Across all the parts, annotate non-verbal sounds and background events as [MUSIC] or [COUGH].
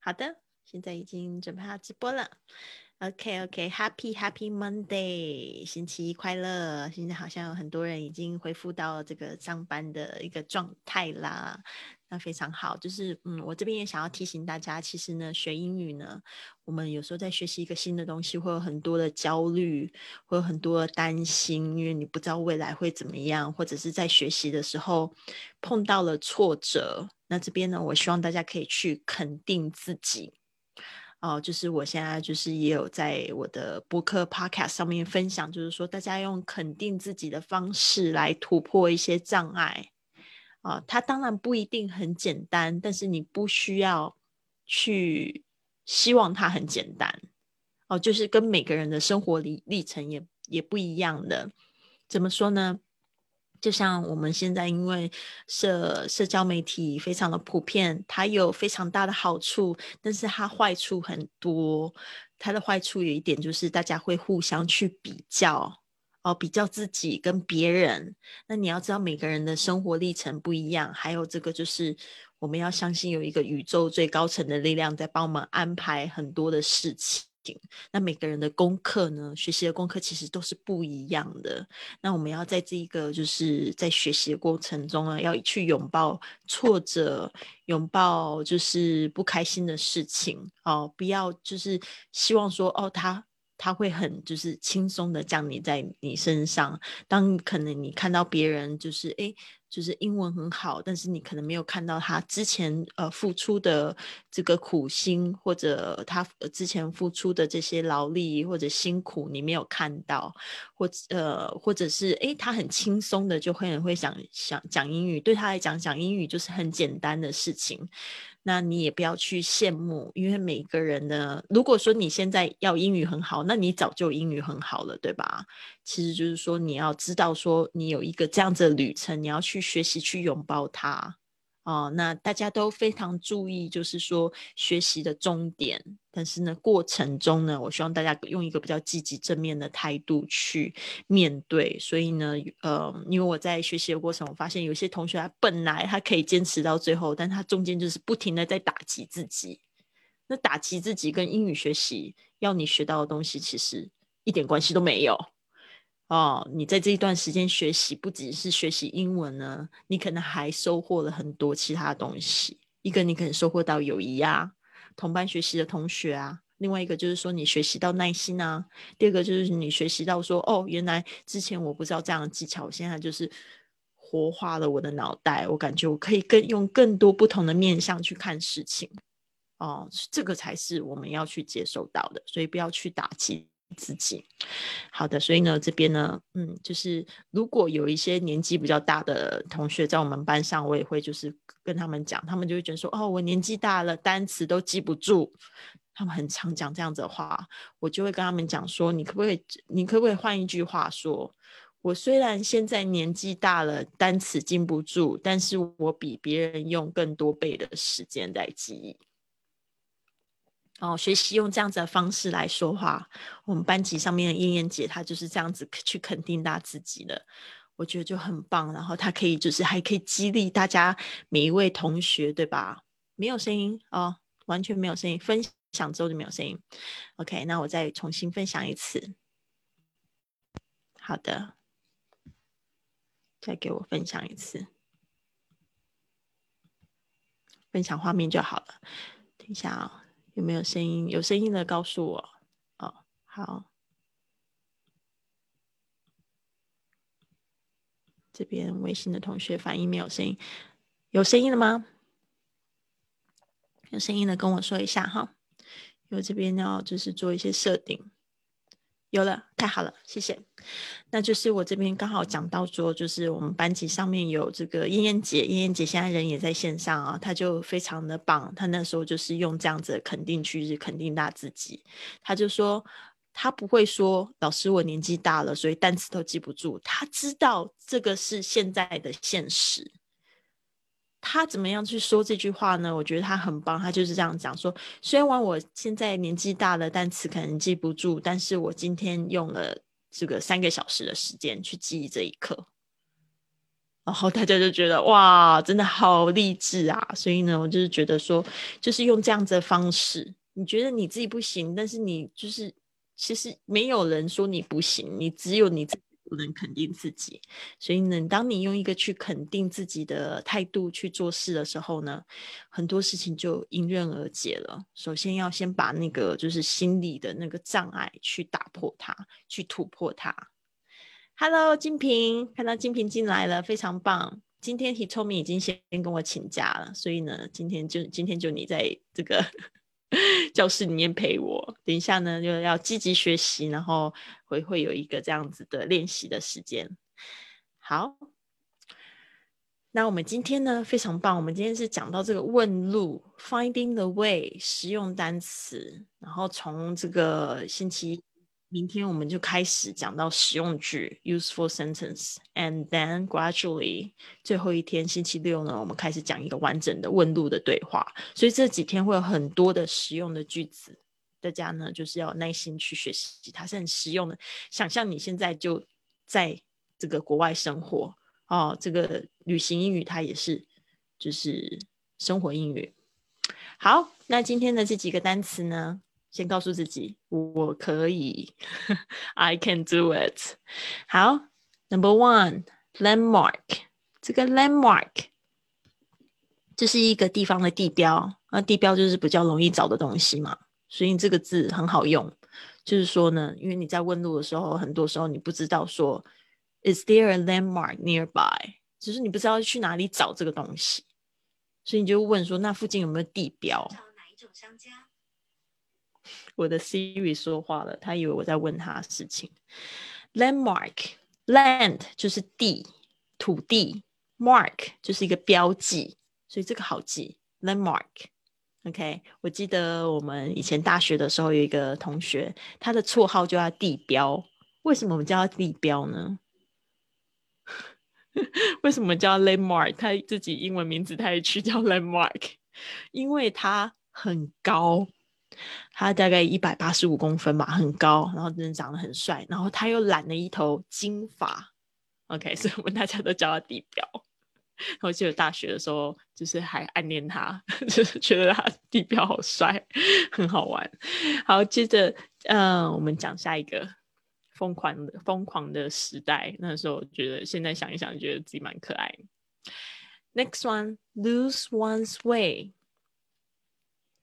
好的，现在已经准备好直播了。OK OK，Happy Happy Monday，星期一快乐！现在好像有很多人已经恢复到这个上班的一个状态啦，那非常好。就是嗯，我这边也想要提醒大家，其实呢，学英语呢，我们有时候在学习一个新的东西，会有很多的焦虑，会有很多的担心，因为你不知道未来会怎么样，或者是在学习的时候碰到了挫折。那这边呢，我希望大家可以去肯定自己。哦，就是我现在就是也有在我的播客 podcast 上面分享，就是说大家用肯定自己的方式来突破一些障碍。啊，它当然不一定很简单，但是你不需要去希望它很简单。哦，就是跟每个人的生活历历程也也不一样的。怎么说呢？就像我们现在，因为社社交媒体非常的普遍，它有非常大的好处，但是它坏处很多。它的坏处有一点就是，大家会互相去比较，哦，比较自己跟别人。那你要知道，每个人的生活历程不一样，还有这个就是，我们要相信有一个宇宙最高层的力量在帮我们安排很多的事情。那每个人的功课呢？学习的功课其实都是不一样的。那我们要在这一个就是在学习的过程中呢，要去拥抱挫折，拥抱就是不开心的事情哦，不要就是希望说哦，他他会很就是轻松的降临在你身上。当可能你看到别人就是哎。就是英文很好，但是你可能没有看到他之前呃付出的这个苦心，或者他之前付出的这些劳力或者辛苦，你没有看到，或呃或者是诶，他很轻松的就会很会想想讲英语，对他来讲讲英语就是很简单的事情。那你也不要去羡慕，因为每个人呢，如果说你现在要英语很好，那你早就英语很好了，对吧？其实就是说你要知道，说你有一个这样子的旅程，你要去学习，去拥抱它。哦，那大家都非常注意，就是说学习的终点，但是呢，过程中呢，我希望大家用一个比较积极正面的态度去面对。所以呢，呃，因为我在学习的过程，我发现有些同学他本来他可以坚持到最后，但他中间就是不停的在打击自己。那打击自己跟英语学习要你学到的东西，其实一点关系都没有。哦，你在这一段时间学习，不只是学习英文呢，你可能还收获了很多其他东西。一个，你可能收获到友谊啊，同班学习的同学啊；另外一个就是说，你学习到耐心啊；第二个就是你学习到说，哦，原来之前我不知道这样的技巧，现在就是活化了我的脑袋，我感觉我可以更用更多不同的面向去看事情。哦，这个才是我们要去接受到的，所以不要去打击。自己好的，所以呢，这边呢，嗯，就是如果有一些年纪比较大的同学在我们班上，我也会就是跟他们讲，他们就会觉得说，哦，我年纪大了，单词都记不住。他们很常讲这样子的话，我就会跟他们讲说，你可不可以，你可不可以换一句话说，我虽然现在年纪大了，单词记不住，但是我比别人用更多倍的时间在记忆。哦，学习用这样子的方式来说话。我们班级上面的燕燕姐，她就是这样子去肯定她自己的，我觉得就很棒。然后她可以就是还可以激励大家每一位同学，对吧？没有声音哦，完全没有声音。分享之后就没有声音。OK，那我再重新分享一次。好的，再给我分享一次，分享画面就好了。等一下啊。有没有声音？有声音的告诉我。哦，好。这边微信的同学反应没有声音，有声音了吗？有声音的跟我说一下哈。因为这边要就是做一些设定。有了，太好了，谢谢。那就是我这边刚好讲到说，就是我们班级上面有这个燕燕姐，燕燕姐现在人也在线上啊，她就非常的棒。她那时候就是用这样子的肯定句肯定她自己，她就说她不会说老师我年纪大了，所以单词都记不住。她知道这个是现在的现实。他怎么样去说这句话呢？我觉得他很棒，他就是这样讲说：虽然我现在年纪大了，单词可能记不住，但是我今天用了这个三个小时的时间去记忆这一课。然后大家就觉得哇，真的好励志啊！所以呢，我就是觉得说，就是用这样子的方式，你觉得你自己不行，但是你就是其实没有人说你不行，你只有你自己不能肯定自己。所以呢，当你用一个去肯定自己的态度去做事的时候呢，很多事情就迎刃而解了。首先要先把那个就是心理的那个障碍去打破它，去突破它。Hello，金平，看到金平进来了，非常棒。今天 Hitomi 已经先跟我请假了，所以呢，今天就今天就你在这个 [LAUGHS] 教室里面陪我。等一下呢，就要积极学习，然后会会有一个这样子的练习的时间。好，那我们今天呢非常棒，我们今天是讲到这个问路 （Finding the Way） 实用单词，然后从这个星期。明天我们就开始讲到实用句 （useful sentence），and then gradually 最后一天星期六呢，我们开始讲一个完整的问路的对话。所以这几天会有很多的实用的句子，大家呢就是要耐心去学习，它是很实用的。想象你现在就在这个国外生活哦，这个旅行英语它也是就是生活英语。好，那今天的这几个单词呢？先告诉自己，我可以，[LAUGHS] I can do it。好，Number one，landmark。这个 landmark 这是一个地方的地标，那地标就是比较容易找的东西嘛，所以这个字很好用。就是说呢，因为你在问路的时候，很多时候你不知道说，Is there a landmark nearby？就是你不知道去哪里找这个东西，所以你就问说，那附近有没有地标？哪一种商家？我的 Siri 说话了，他以为我在问他事情。Landmark，land 就是地、土地，mark 就是一个标记，所以这个好记。Landmark，OK，我记得我们以前大学的时候有一个同学，他的绰号就叫地标。为什么我们叫他地标呢？[LAUGHS] 为什么叫 Landmark？他自己英文名字他也取叫 Landmark，因为他很高。他大概一百八十五公分吧，很高，然后真的长得很帅，然后他又染了一头金发，OK，所以我们大家都叫他地标。我记得大学的时候，就是还暗恋他，[LAUGHS] 就是觉得他地标好帅，很好玩。好，接着，嗯，我们讲下一个疯狂的疯狂的时代。那时候我觉得，现在想一想，觉得自己蛮可爱。Next one, lose one's way.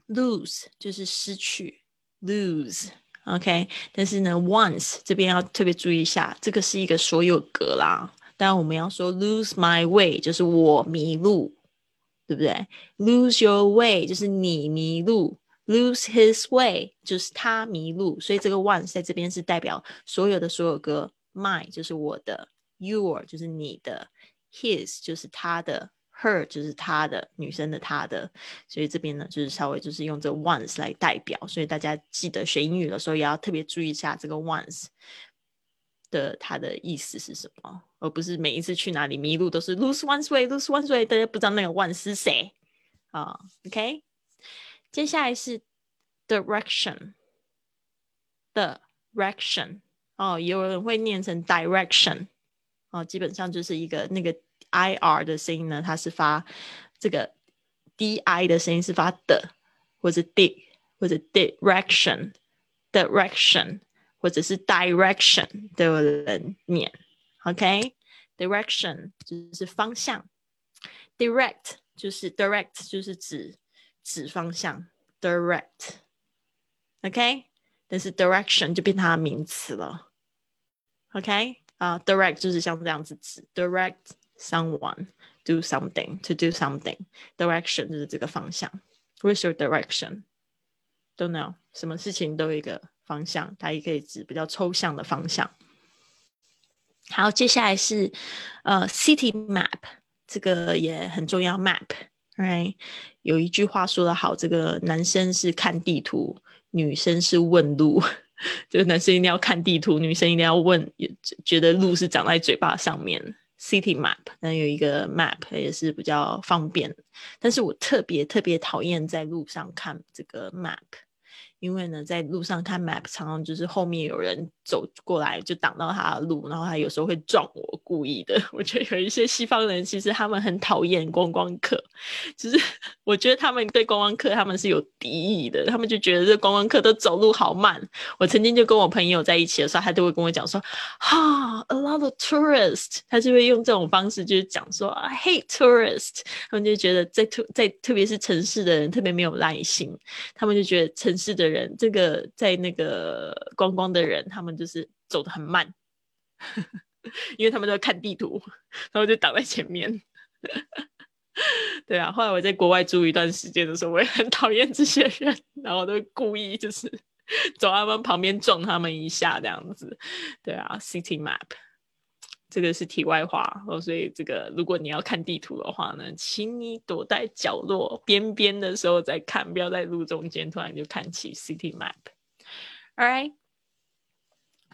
Lose 就是失去，lose，OK，但是呢，once 这边要特别注意一下，这个是一个所有格啦。当然我们要说 lose my way，就是我迷路，对不对？lose your way 就是你迷路，lose his way 就是他迷路。所以这个 once 在这边是代表所有的所有格，my 就是我的，your 就是你的，his 就是他的。Her 就是她的女生的她的，所以这边呢就是稍微就是用这 once 来代表，所以大家记得学英语的时候也要特别注意一下这个 once 的它的意思是什么，而不是每一次去哪里迷路都是 lose one's way，lose one's way，大家不知道那个 once 是谁啊？OK，接下来是 direction，direction 哦，有人会念成 direction 哦，基本上就是一个那个。i r 的声音呢，它是发这个 d i 的声音是发的，或者 d 或者 direction direction 或者是 direction 都有人念。OK，direction 就是方向，direct 就是 direct 就是指指方向，direct。OK，但是 direction 就变成它的名词了。OK，啊，direct 就是像这样子指 direct。 Someone do something to do something. Direction 就是这个方向。Where's your direction? Don't know. 什么事情都有一个方向，它也可以指比较抽象的方向。好，接下来是呃 city map，这个也很重要。Map，right？有一句话说得好，这个男生是看地图，女生是问路。[LAUGHS] 这个男生一定要看地图，女生一定要问，觉得路是长在嘴巴上面。City map，那有一个 map 也是比较方便，但是我特别特别讨厌在路上看这个 map，因为呢，在路上看 map，常常就是后面有人走过来就挡到他的路，然后他有时候会撞我，故意的。[LAUGHS] 我觉得有一些西方人其实他们很讨厌观光客，就是 [LAUGHS] 我觉得他们对观光客他们是有敌意的，他们就觉得这观光客都走路好慢。我曾经就跟我朋友在一起的时候，他都会跟我讲说，哈，a lot of tourists，他就会用这种方式就是讲说，I hate tourists，他们就觉得在特在特别是城市的人特别没有耐心，他们就觉得城市的。人这个在那个观光的人，他们就是走得很慢，因为他们都在看地图，然后就挡在前面。对啊，后来我在国外住一段时间的时候，我也很讨厌这些人，然后都故意就是走他们旁边撞他们一下这样子。对啊，City Map。这个是题外话哦，所以这个如果你要看地图的话呢，请你躲在角落边边的时候再看，不要在路中间突然就看起 city map。All right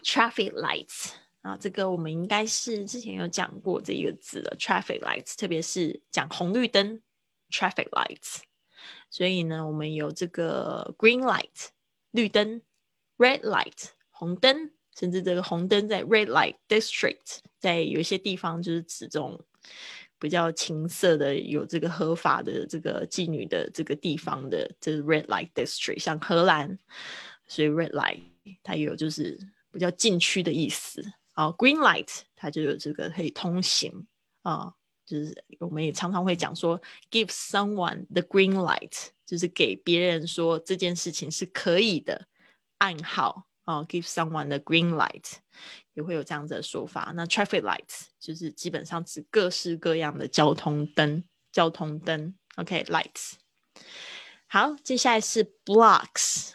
Traffic lights 啊，这个我们应该是之前有讲过这一个字的 traffic lights，特别是讲红绿灯 traffic lights。所以呢，我们有这个 green light 绿灯，red light 红灯。甚至这个红灯在 red light district，在有一些地方就是指这种比较情色的、有这个合法的这个妓女的这个地方的，这是 red light district。像荷兰，所以 red light 它有就是比较禁区的意思。啊，green light 它就有这个可以通行啊，就是我们也常常会讲说 give someone the green light，就是给别人说这件事情是可以的暗号。哦，give someone the green light，也会有这样子的说法。那 traffic light 就是基本上指各式各样的交通灯，交通灯。OK，lights。好，接下来是 blocks。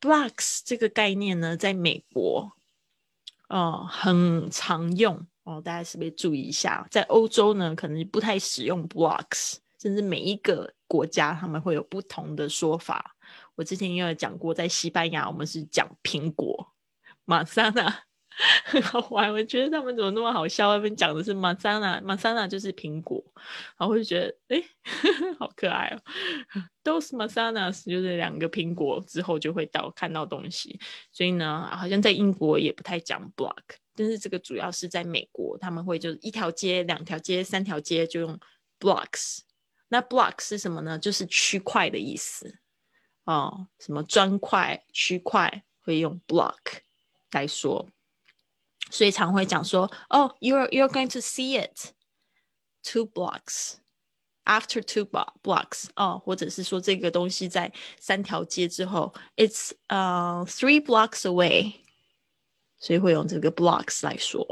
Blocks 这个概念呢，在美国哦很常用哦，大家是不是注意一下？在欧洲呢，可能不太使用 blocks，甚至每一个国家他们会有不同的说法。我之前也有讲过，在西班牙我们是讲苹果，马萨娜，很好玩。我觉得他们怎么那么好笑？外面讲的是马萨纳，马萨纳就是苹果，然后我就觉得哎，[LAUGHS] 好可爱哦。Dos manzanas 就是两个苹果之后就会到看到东西，所以呢，好像在英国也不太讲 block，但是这个主要是在美国，他们会就是一条街、两条街、三条街就用 blocks。那 block 是什么呢？就是区块的意思。哦，什么砖块、区块会用 block 来说，所以常会讲说，哦，you're you're going to see it two blocks after two blocks，哦，或者是说这个东西在三条街之后，it's uh three blocks away，所以会用这个 blocks 来说。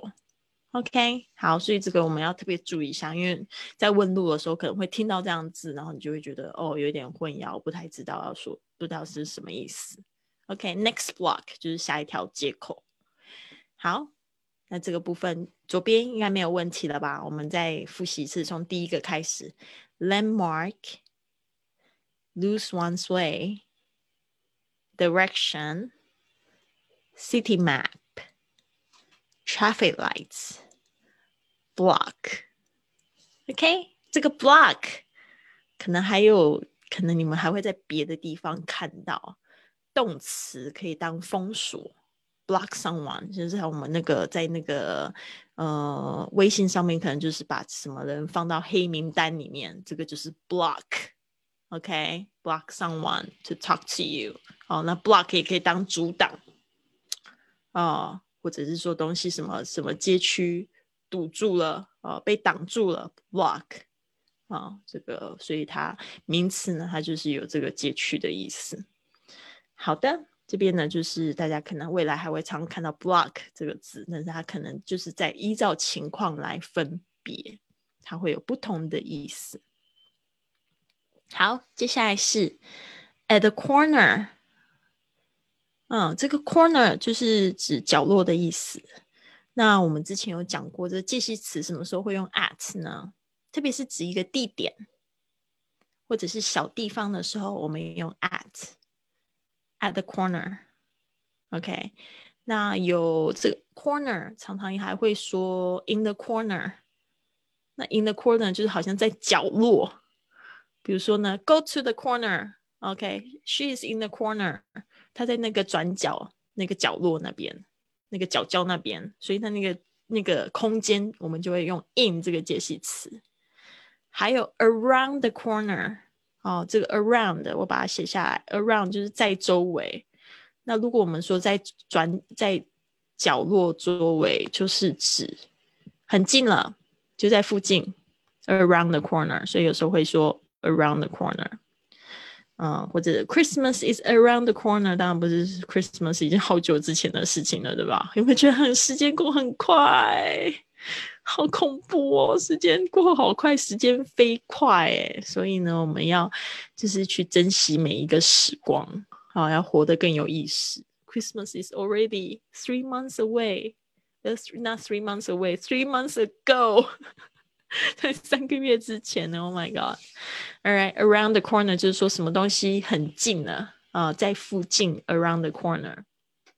OK，好，所以这个我们要特别注意一下，因为在问路的时候可能会听到这样字，然后你就会觉得哦，有点混淆，不太知道要说，不知道是什么意思。OK，next block 就是下一条街口。好，那这个部分左边应该没有问题了吧？我们再复习一次，从第一个开始：landmark，lose one's way，direction，city map，traffic lights。block，OK，这个 block 可能还有可能你们还会在别的地方看到动词可以当封锁，block someone 就是我们那个在那个呃微信上面可能就是把什么人放到黑名单里面，这个就是 block，OK，block someone to talk to you，哦，那 block 也可以当阻挡，哦，或者是说东西什么什么街区。堵住了，呃，被挡住了，block，啊，这个，所以它名词呢，它就是有这个街区的意思。好的，这边呢，就是大家可能未来还会常看到 block 这个字，但是它可能就是在依照情况来分别，它会有不同的意思。好，接下来是 at the corner，嗯，这个 corner 就是指角落的意思。那我们之前有讲过，这介系词什么时候会用 at 呢？特别是指一个地点或者是小地方的时候，我们用 at at the corner。OK，那有这个 corner，常常还会说 in the corner。那 in the corner 就是好像在角落，比如说呢，go to the corner。OK，she is in the corner。她在那个转角、那个角落那边、那个角角那边，所以她那个那个空间，我们就会用 in 这个介系词。还有 around the corner，哦，这个 around 我把它写下来，around 就是在周围。那如果我们说在转在角落周围，就是指很近了，就在附近，around the corner。所以有时候会说 around the corner。嗯，或者 Christmas is around the corner，当然不是 Christmas 已经好久之前的事情了，对吧？有没有觉得很时间过很快，好恐怖哦！时间过好快，时间飞快哎，所以呢，我们要就是去珍惜每一个时光，好，要活得更有意思。Christmas is already three months away. That's not three months away. Three months ago. 在三个月之前呢，Oh my God！All right，around the corner 就是说什么东西很近呢？啊，在附近，around the corner。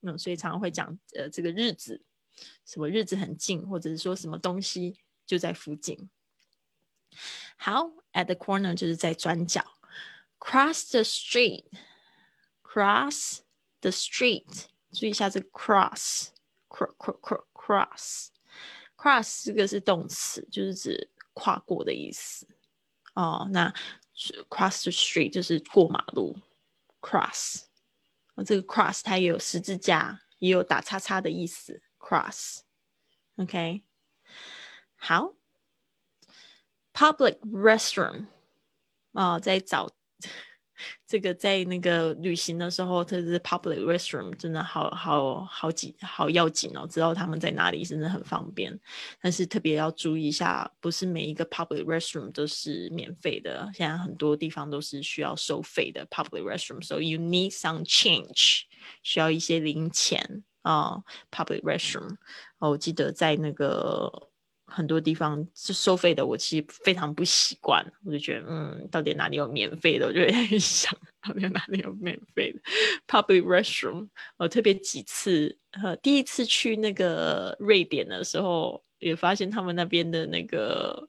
嗯，所以常常会讲呃这个日子，什么日子很近，或者是说什么东西就在附近。好，at the corner 就是在转角。Cross the street，cross the street，注意一下这个 cross，cross，cross。cross 这个是动词，就是指跨过的意思哦。那 cross the street 就是过马路，cross，这个 cross 它也有十字架，也有打叉叉的意思，cross。OK，好，public restroom 啊，在找。这个在那个旅行的时候，特别是 public restroom 真的好好好紧好要紧哦，知道他们在哪里真的很方便。但是特别要注意一下，不是每一个 public restroom 都是免费的，现在很多地方都是需要收费的 public restroom。So you need some change，需要一些零钱啊。public restroom，我记得在那个。很多地方是收费的，我其实非常不习惯。我就觉得，嗯，到底哪里有免费的？我就在想，到底哪里有免费的 public restroom？我特别几次，呃，第一次去那个瑞典的时候，也发现他们那边的那个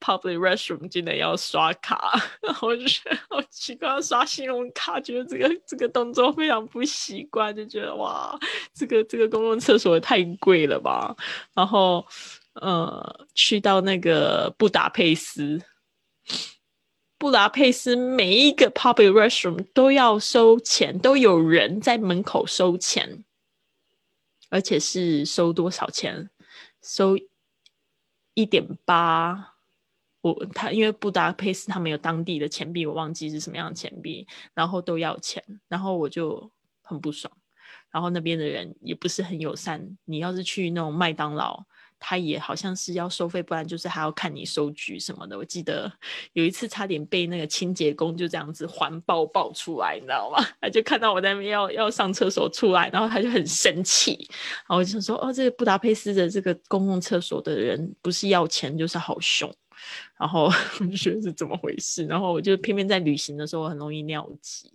public restroom 竟然要刷卡，[LAUGHS] 然后就觉得好奇怪，要刷信用卡，觉得这个这个动作非常不习惯，就觉得哇，这个这个公共厕所也太贵了吧，然后。呃，去到那个布达佩斯，布达佩斯每一个 public restroom 都要收钱，都有人在门口收钱，而且是收多少钱？收一点八。我他因为布达佩斯他们有当地的钱币，我忘记是什么样的钱币，然后都要钱，然后我就很不爽。然后那边的人也不是很友善，你要是去那种麦当劳。他也好像是要收费，不然就是还要看你收据什么的。我记得有一次差点被那个清洁工就这样子环抱抱出来，你知道吗？[LAUGHS] 他就看到我在那边要要上厕所出来，然后他就很生气。然后我就说：“哦，这个布达佩斯的这个公共厕所的人不是要钱就是好凶。”然后 [LAUGHS] 我就觉得是怎么回事？然后我就偏偏在旅行的时候很容易尿急，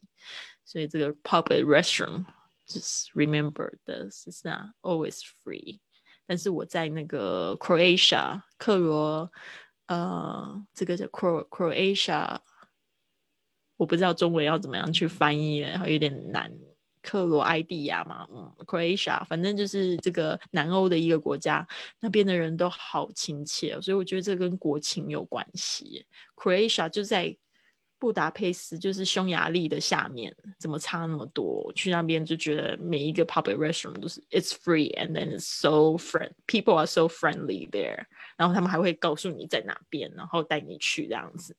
所以这个 public restroom just remember this is not always free。但是我在那个 Croatia 克罗，呃，这个叫 Cro Croatia，我不知道中文要怎么样去翻译，然后有点难。克罗埃蒂亚嘛，嗯，Croatia，反正就是这个南欧的一个国家，那边的人都好亲切，所以我觉得这跟国情有关系。Croatia 就在。布达佩斯就是匈牙利的下面，怎么差那么多？去那边就觉得每一个 public restroom 都是 it's free and then it's so friend people are so friendly there，然后他们还会告诉你在哪边，然后带你去这样子。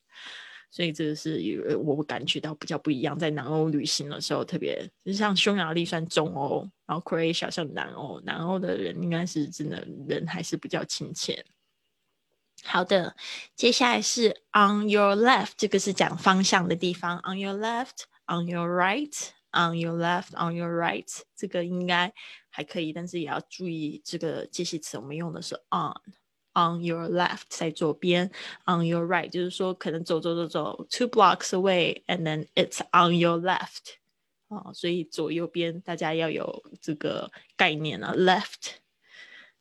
所以这个是我感觉到比较不一样，在南欧旅行的时候，特别就像匈牙利算中欧，然后 Croatia 像南欧，南欧的人应该是真的人还是比较亲切。好的，接下来是 on your left，这个是讲方向的地方。on your left，on your right，on your left，on your right，这个应该还可以，但是也要注意这个介系词，我们用的是 on on，on your left 在左边，on your right 就是说可能走走走走 two blocks away，and then it's on your left，啊，所以左右边大家要有这个概念啊，left。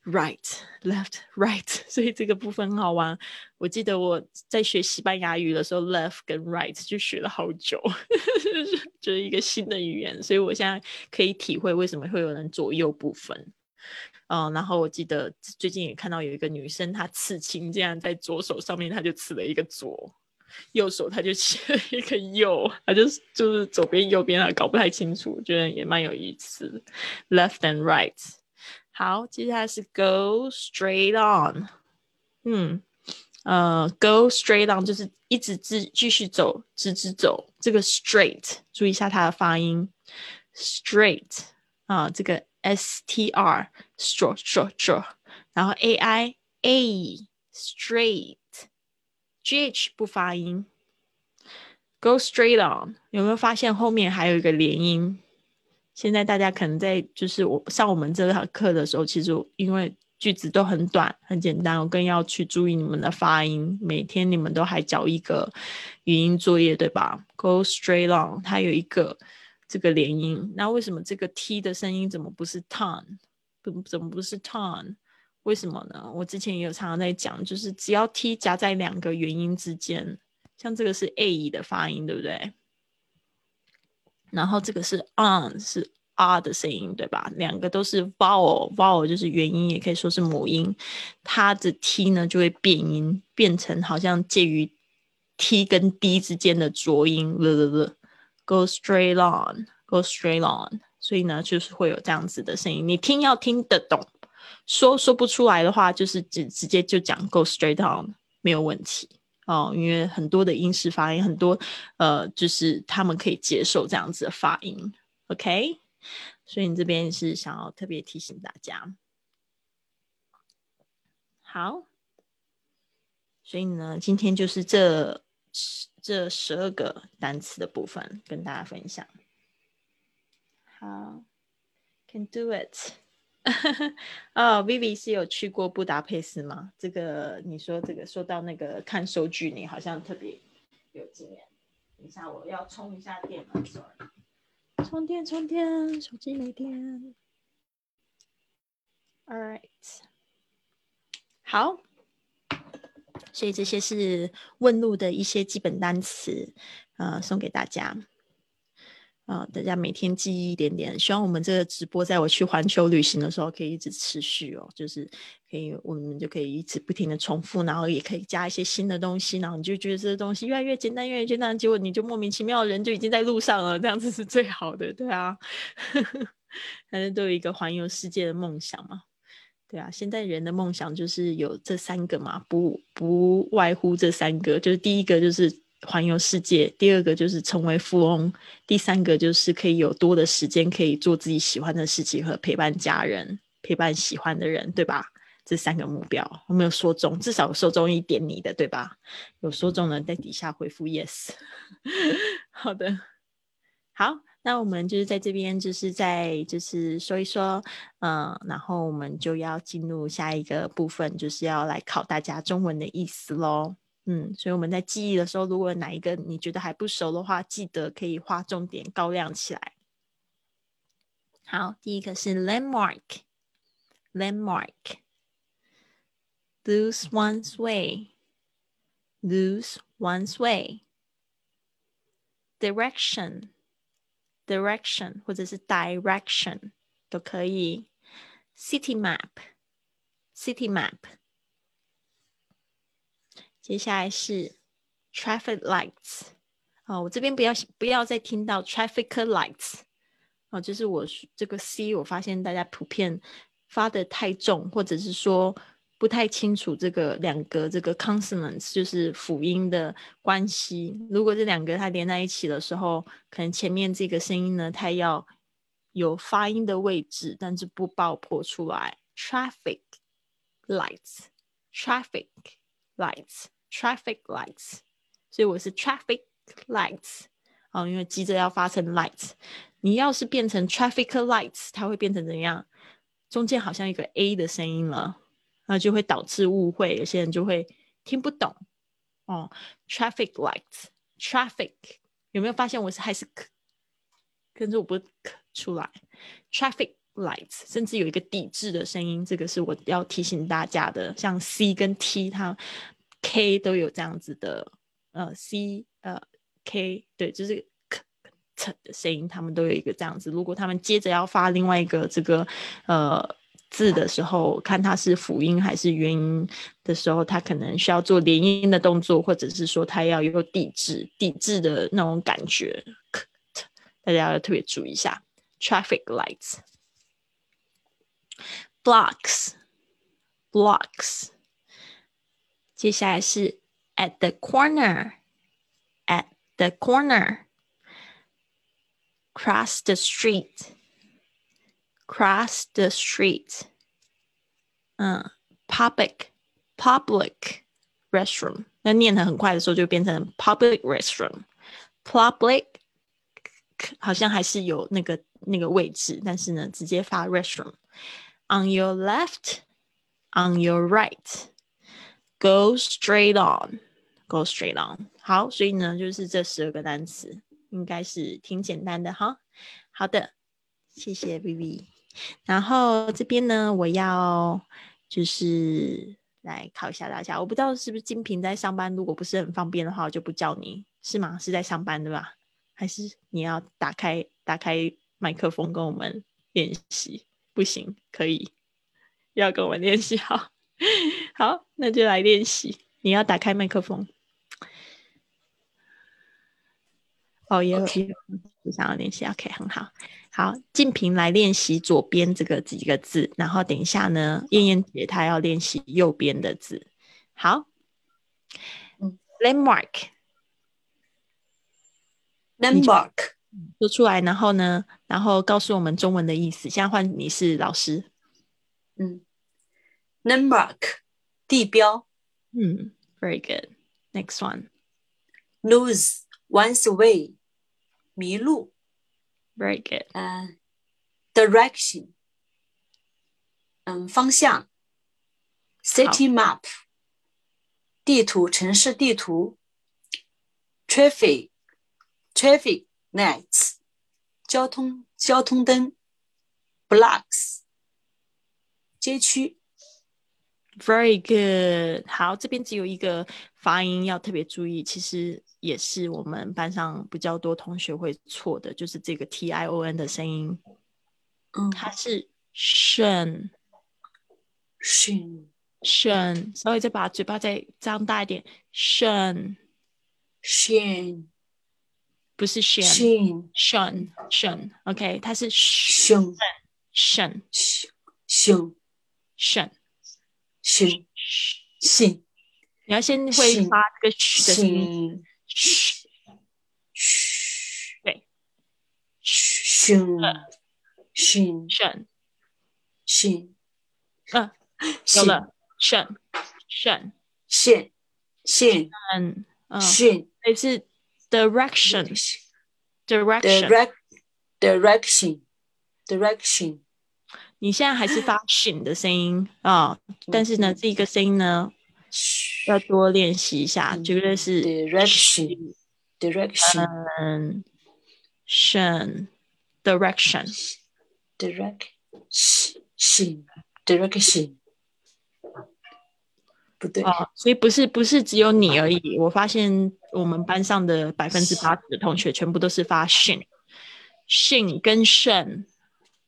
right left right，所以这个部分很好玩。我记得我在学西班牙语的时候，left 跟 right 就学了好久，就是一个新的语言，所以我现在可以体会为什么会有人左右不分。 嗯，然后我记得最近也看到有一个女生，她刺青，这样在左手上面，她就刺了一个左，右手她就写了一个右，她就是就是左边右边啊，搞不太清楚，觉得也蛮有意思。Left and right。好，接下来是 go straight on。嗯，呃，go straight on 就是一直继继续走，直直走。这个 straight，注意一下它的发音，straight 啊，这个 s t r straw straw，然后 a i a straight，g h 不发音。go straight on，有没有发现后面还有一个连音？现在大家可能在就是我上我们这堂课的时候，其实因为句子都很短很简单，我更要去注意你们的发音。每天你们都还交一个语音作业，对吧？Go straight on，它有一个这个连音。那为什么这个 t 的声音怎么不是 tone？不怎么不是 ton？为什么呢？我之前也有常常在讲，就是只要 t 夹在两个元音之间，像这个是 a 的发音，对不对？然后这个是 on 是 r 的声音，对吧？两个都是 vowel，vowel 就是元音，也可以说是母音。它的 t 呢就会变音，变成好像介于 t 跟 d 之间的浊音。Go straight on，go straight on。所以呢，就是会有这样子的声音。你听要听得懂，说说不出来的话，就是直直接就讲 go straight on，没有问题。哦，因为很多的英式发音，很多呃，就是他们可以接受这样子的发音，OK？所以你这边是想要特别提醒大家，好，所以呢，今天就是这这十二个单词的部分跟大家分享，好，Can do it。[LAUGHS] 哦，Vivi 是有去过布达佩斯吗？这个你说这个说到那个看收据，你好像特别有经验。等一下，我要充一下电了，sorry。充电充电，手机没电。All right，好。所以这些是问路的一些基本单词，呃，送给大家。啊，大家每天记忆一点点，希望我们这个直播在我去环球旅行的时候可以一直持续哦，就是可以我们就可以一直不停的重复，然后也可以加一些新的东西，然后你就觉得这个东西越来越简单，越来越简单，结果你就莫名其妙人就已经在路上了，这样子是最好的，对啊，[LAUGHS] 反正都有一个环游世界的梦想嘛，对啊，现在人的梦想就是有这三个嘛，不不外乎这三个，就是第一个就是。环游世界，第二个就是成为富翁，第三个就是可以有多的时间可以做自己喜欢的事情和陪伴家人、陪伴喜欢的人，对吧？这三个目标我没有说中，至少说中一点你的，对吧？有说中的在底下回复 yes。[LAUGHS] 好的，好，那我们就是在这边就是在就是说一说，嗯，然后我们就要进入下一个部分，就是要来考大家中文的意思喽。嗯，所以我们在记忆的时候，如果哪一个你觉得还不熟的话，记得可以画重点高亮起来。好，第一个是 landmark，landmark，lose one's way，lose one's way，direction，direction，或者是 direction 都可以。city map，city map。接下来是 traffic lights 哦，我这边不要不要再听到 traffic lights 哦，就是我这个 c 我发现大家普遍发的太重，或者是说不太清楚这个两个这个 consonants 就是辅音的关系。如果这两个它连在一起的时候，可能前面这个声音呢，它要有发音的位置，但是不爆破出来。traffic lights。traffic lights, traffic lights，所以我是 traffic lights 哦，因为急着要发成 lights。你要是变成 traffic lights，它会变成怎样？中间好像一个 a 的声音了，那就会导致误会，有些人就会听不懂哦。traffic lights，traffic 有没有发现我是还是跟着我不出来？traffic lights，甚至有一个抵制的声音，这个是我要提醒大家的。像 C 跟 T，它 K 都有这样子的，呃，C 呃 K 对，就是 K T 的声音，他们都有一个这样子。如果他们接着要发另外一个这个呃字的时候，看它是辅音还是元音的时候，它可能需要做连音的动作，或者是说它要有抵制、抵制的那种感觉。大家要特别注意一下，traffic lights。blocks blocks，接下来是 at the corner at the corner cross the street cross the street 嗯 public public restroom 那念的很快的时候就变成 public restroom public 好像还是有那个那个位置，但是呢，直接发 restroom。On your left, on your right, Go straight on, go straight on。好，所以呢，就是这十二个单词，应该是挺简单的哈。好的，谢谢 Vivi。然后这边呢，我要就是来考一下大家。我不知道是不是金平在上班，如果不是很方便的话，我就不叫你，是吗？是在上班对吧？还是你要打开打开麦克风跟我们练习？不行，可以要跟我们练习好，好，那就来练习。你要打开麦克风。哦，也有也想要练习，OK，很好。好，静平来练习左边这个几个字，然后等一下呢，燕燕姐她要练习右边的字。好嗯，landmark。landmark 说出来，然后呢，然后告诉我们中文的意思。现在换你是老师，嗯，landmark 地标，嗯，very good。Next one lose one's way 迷路，very good。嗯，direction 嗯方向，city map 地图城市地图，traffic traffic lights 交通交通灯，blocks 街区 ，very good。好，这边只有一个发音要特别注意，其实也是我们班上比较多同学会错的，就是这个 t i o n 的声音，嗯，它是 shen shen shen，稍微再把嘴巴再张大一点，shen shen。不是 shen，shen，shen，OK，它是 shen，shen，shen，shen，你要先会发这个 sh 的声音，sh，对，shen，shen，shen，嗯，有了，shen，shen，shen，shen，嗯嗯，shen，也是。direction direction direct direction direction 你现在还是发 shin 的声音啊，但是呢，这个声音呢要多练习一下，绝对是 [LAUGHS] direction [LAUGHS] [LAUGHS]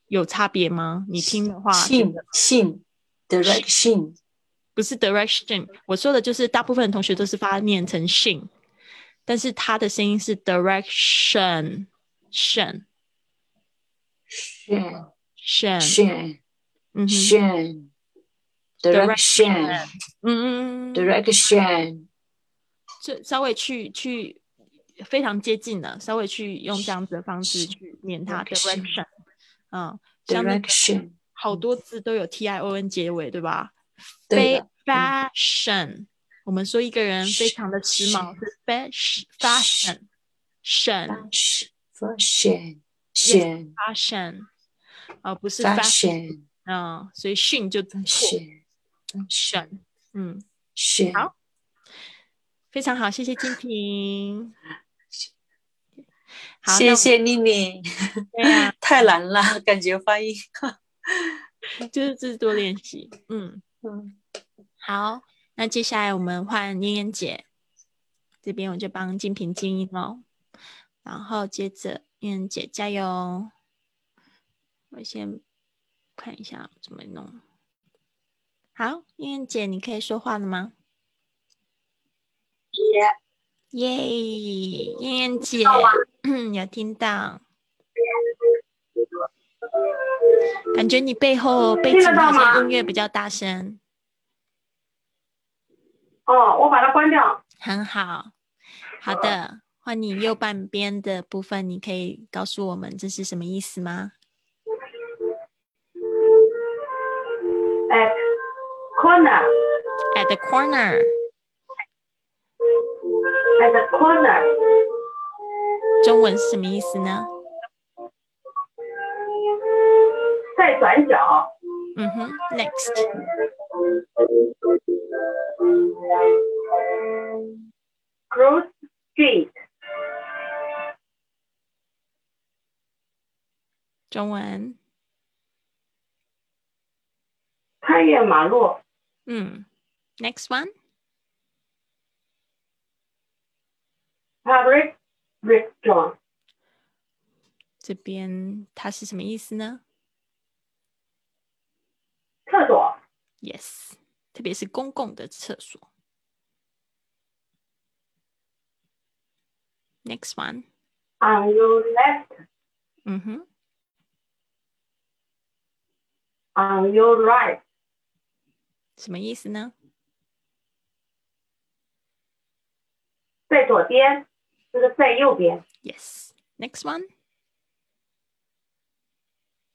有差别吗？你听的话，shin shin direction 不是 direction，我说的就是大部分的同学都是发念成 shin，但是他的声音是 direction shen shen shen shen 嗯 shen direction 嗯嗯 direction 就稍微去去非常接近了，稍微去用这样子的方式去念它 direction，嗯，direction，好多字都有 t i o n 结尾，对吧？对 fashion，我们说一个人非常的时髦是 fashion，fashion，fashion，fashion，啊，不是 fashion，嗯，所以 shin 就错，fashion，嗯，好。非常好，谢谢金平。好，谢谢妮妮，[LAUGHS] 对呀、太难了，感觉发音。[LAUGHS] 就是自多练习。嗯，嗯，好，那接下来我们换燕燕姐这边，我就帮静平静音喽。然后接着燕燕姐加油，我先看一下怎么弄。好，燕燕姐，你可以说话了吗？耶，妍妍姐，[CLEARS THROAT] 有听到？感觉你背后背景好像音乐比较大声，哦，我把它关掉。很好。好的，换你右半边的部分，你可以告诉我们这是什么意思吗？At corner, At the corner，at the corner，中文是什么意思呢？在转角。嗯哼，Next， Cross street，中文，穿越马路。嗯，Next one， Public restaurant，这边它是什么意思呢厕所。？Yes，特别是公共的厕所。Next one，On your left, 嗯哼，on your right，什么意思呢？在左边，这个在右边。 Yes. Next one.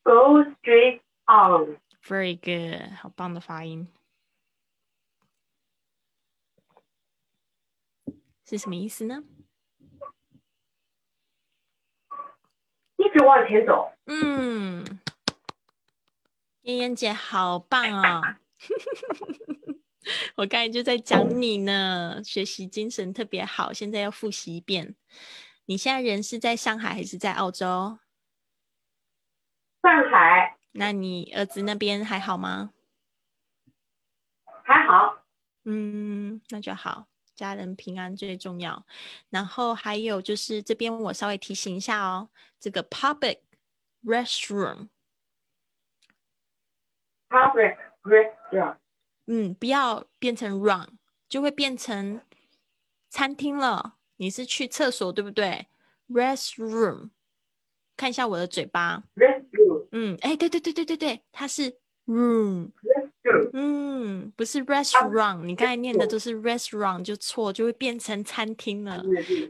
Go straight on， Very good. 好棒的发音。是什么意思呢？一直往前走。嗯，妍妍姐好棒哦！ [LAUGHS] 我刚才就在讲你呢，学习精神特别好。现在要复习一遍。你现在人是在上海还是在澳洲？上海那你儿子那边还好吗？还好，嗯，那就好，家人平安最重要。然后还有就是这边我稍微提醒一下哦，这个 public restroom，public restaurant，嗯，不要变成 run，就会变成餐厅了。你是去厕所对不对？restroom，看一下我的嘴巴，restroom，嗯，哎，对对对对对对，它是 room。嗯，不是 restaurant，你刚才念的都是 restaurant 就错，就会变成餐厅了。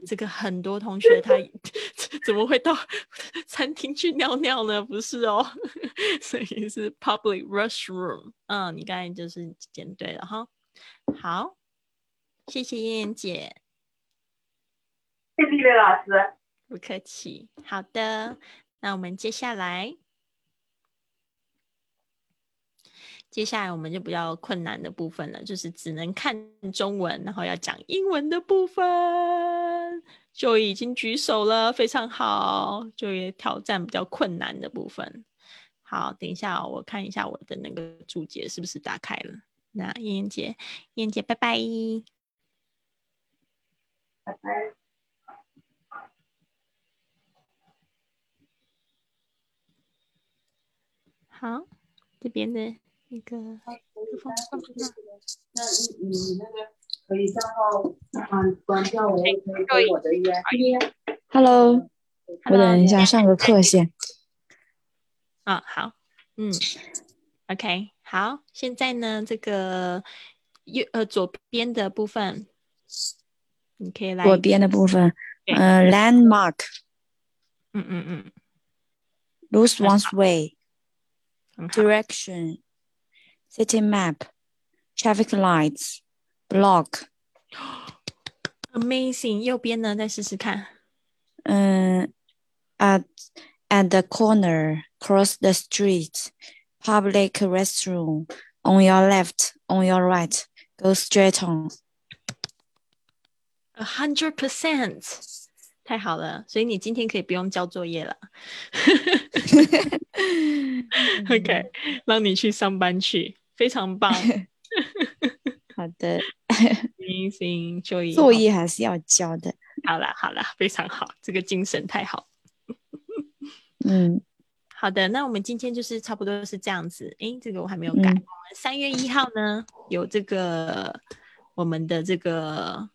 这个很多同学他 [LAUGHS] 怎么会到 [LAUGHS] 餐厅去尿尿呢？不是哦，[LAUGHS] 所以是 public restroom。嗯，你刚才就是捡对了哈。好，谢谢燕燕姐，谢谢丽丽老师。不客气。好的，那我们接下来。接下来我们就比较困难的部分了，就是只能看中文，然后要讲英文的部分。就已经举手了，非常好。就也挑战比较困难的部分。好，等一下哦、我看一下我的那个注解是不是打开了。那燕燕姐，燕燕姐，拜拜。拜拜。好，这边的那个麦克风放不到那你你那个可以账号关关掉，我也可以回我的约。Hello，我等一下上个课先。[LAUGHS] 啊，好，嗯，OK，好，现在呢，这个右呃左边的部分，你可以来左边的部分，对呃，landmark 嗯嗯嗯，lose one's way 很好，direction city map traffic lights block， Amazing，右边呢，再试试看。嗯，at at the corner cross the street public restroom on your left on your right go straight on。 A hundred percent， 太好了，所以你今天可以不用交作业了。OK，让你去上班去， [LAUGHS] [LAUGHS] [LAUGHS] 非常棒。[LAUGHS] 好的，[LAUGHS] 行行，就作业还是要交的。好了好了，非常好，这个精神太好。嗯，好的，那我们今天就是差不多是这样子。诶，这个我还没有改。我们三月一号呢，有这个我们的这个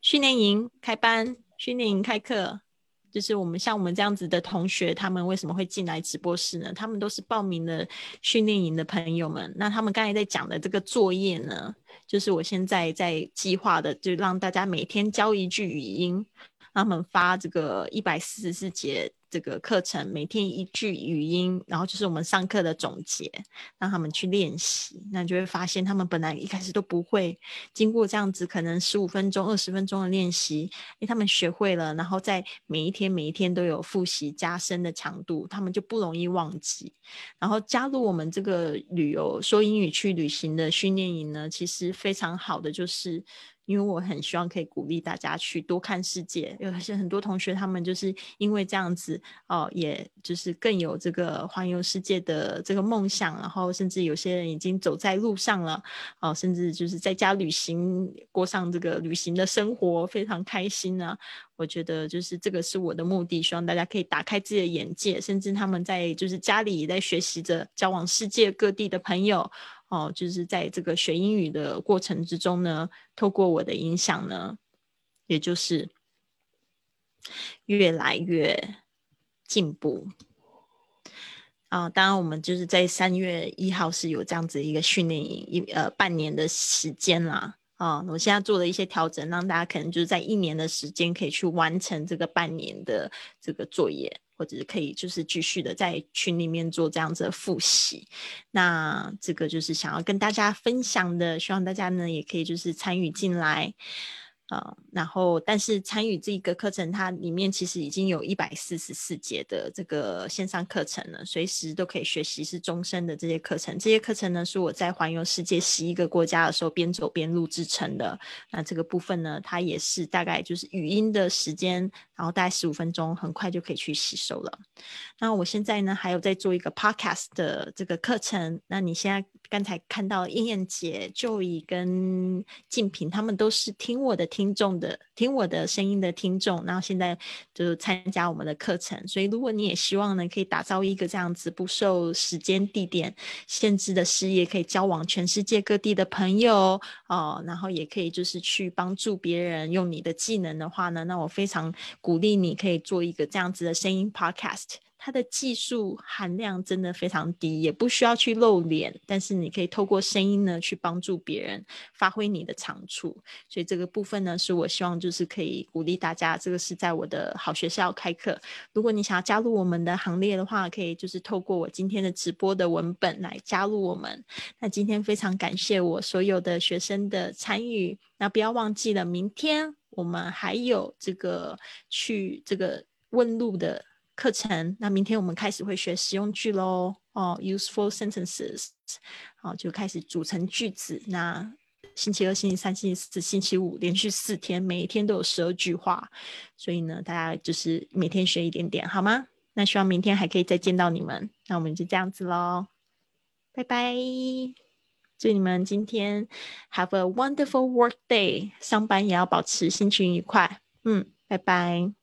训练营开班，训练营开课。就是我们像我们这样子的同学，他们为什么会进来直播室呢？他们都是报名的训练营的朋友们。那他们刚才在讲的这个作业呢，就是我现在在计划的，就让大家每天教一句语音，他们发这个一百四十四节。这个课程每天一句语音，然后就是我们上课的总结，让他们去练习。那就会发现，他们本来一开始都不会，经过这样子可能十五分钟、二十分钟的练习，诶，他们学会了，然后在每一天、每一天都有复习加深的强度，他们就不容易忘记。然后加入我们这个旅游说英语去旅行的训练营呢，其实非常好的就是。因为我很希望可以鼓励大家去多看世界，有些很多同学他们就是因为这样子哦，也就是更有这个环游世界的这个梦想，然后甚至有些人已经走在路上了哦，甚至就是在家旅行，过上这个旅行的生活，非常开心啊！我觉得就是这个是我的目的，希望大家可以打开自己的眼界，甚至他们在就是家里也在学习着交往世界各地的朋友。哦，就是在这个学英语的过程之中呢，透过我的影响呢，也就是越来越进步。啊，当然我们就是在三月一号是有这样子一个训练营，一呃半年的时间啦。啊，我现在做了一些调整，让大家可能就是在一年的时间可以去完成这个半年的这个作业。或者是可以就是继续的在群里面做这样子的复习，那这个就是想要跟大家分享的，希望大家呢也可以就是参与进来。呃，然后但是参与这个课程，它里面其实已经有一百四十四节的这个线上课程了，随时都可以学习，是终身的这些课程。这些课程呢，是我在环游世界十一个国家的时候边走边录制成的。那这个部分呢，它也是大概就是语音的时间，然后大概十五分钟，很快就可以去吸收了。那我现在呢，还有在做一个 podcast 的这个课程。那你现在刚才看到燕燕姐、就以跟静平，他们都是听我的听。众的听我的声音的听众，然后现在就参加我们的课程。所以，如果你也希望呢，可以打造一个这样子不受时间、地点限制的事业，可以交往全世界各地的朋友哦，然后也可以就是去帮助别人用你的技能的话呢，那我非常鼓励你可以做一个这样子的声音 podcast。它的技术含量真的非常低，也不需要去露脸，但是你可以透过声音呢去帮助别人发挥你的长处。所以这个部分呢，是我希望就是可以鼓励大家。这个是在我的好学校开课，如果你想要加入我们的行列的话，可以就是透过我今天的直播的文本来加入我们。那今天非常感谢我所有的学生的参与，那不要忘记了，明天我们还有这个去这个问路的。课程，那明天我们开始会学实用句喽，哦，useful sentences，好，就开始组成句子。那星期二、星期三、星期四、星期五连续四天，每一天都有十二句话，所以呢，大家就是每天学一点点，好吗？那希望明天还可以再见到你们，那我们就这样子喽，拜拜，祝你们今天 have a wonderful work day，上班也要保持心情愉快，嗯，拜拜。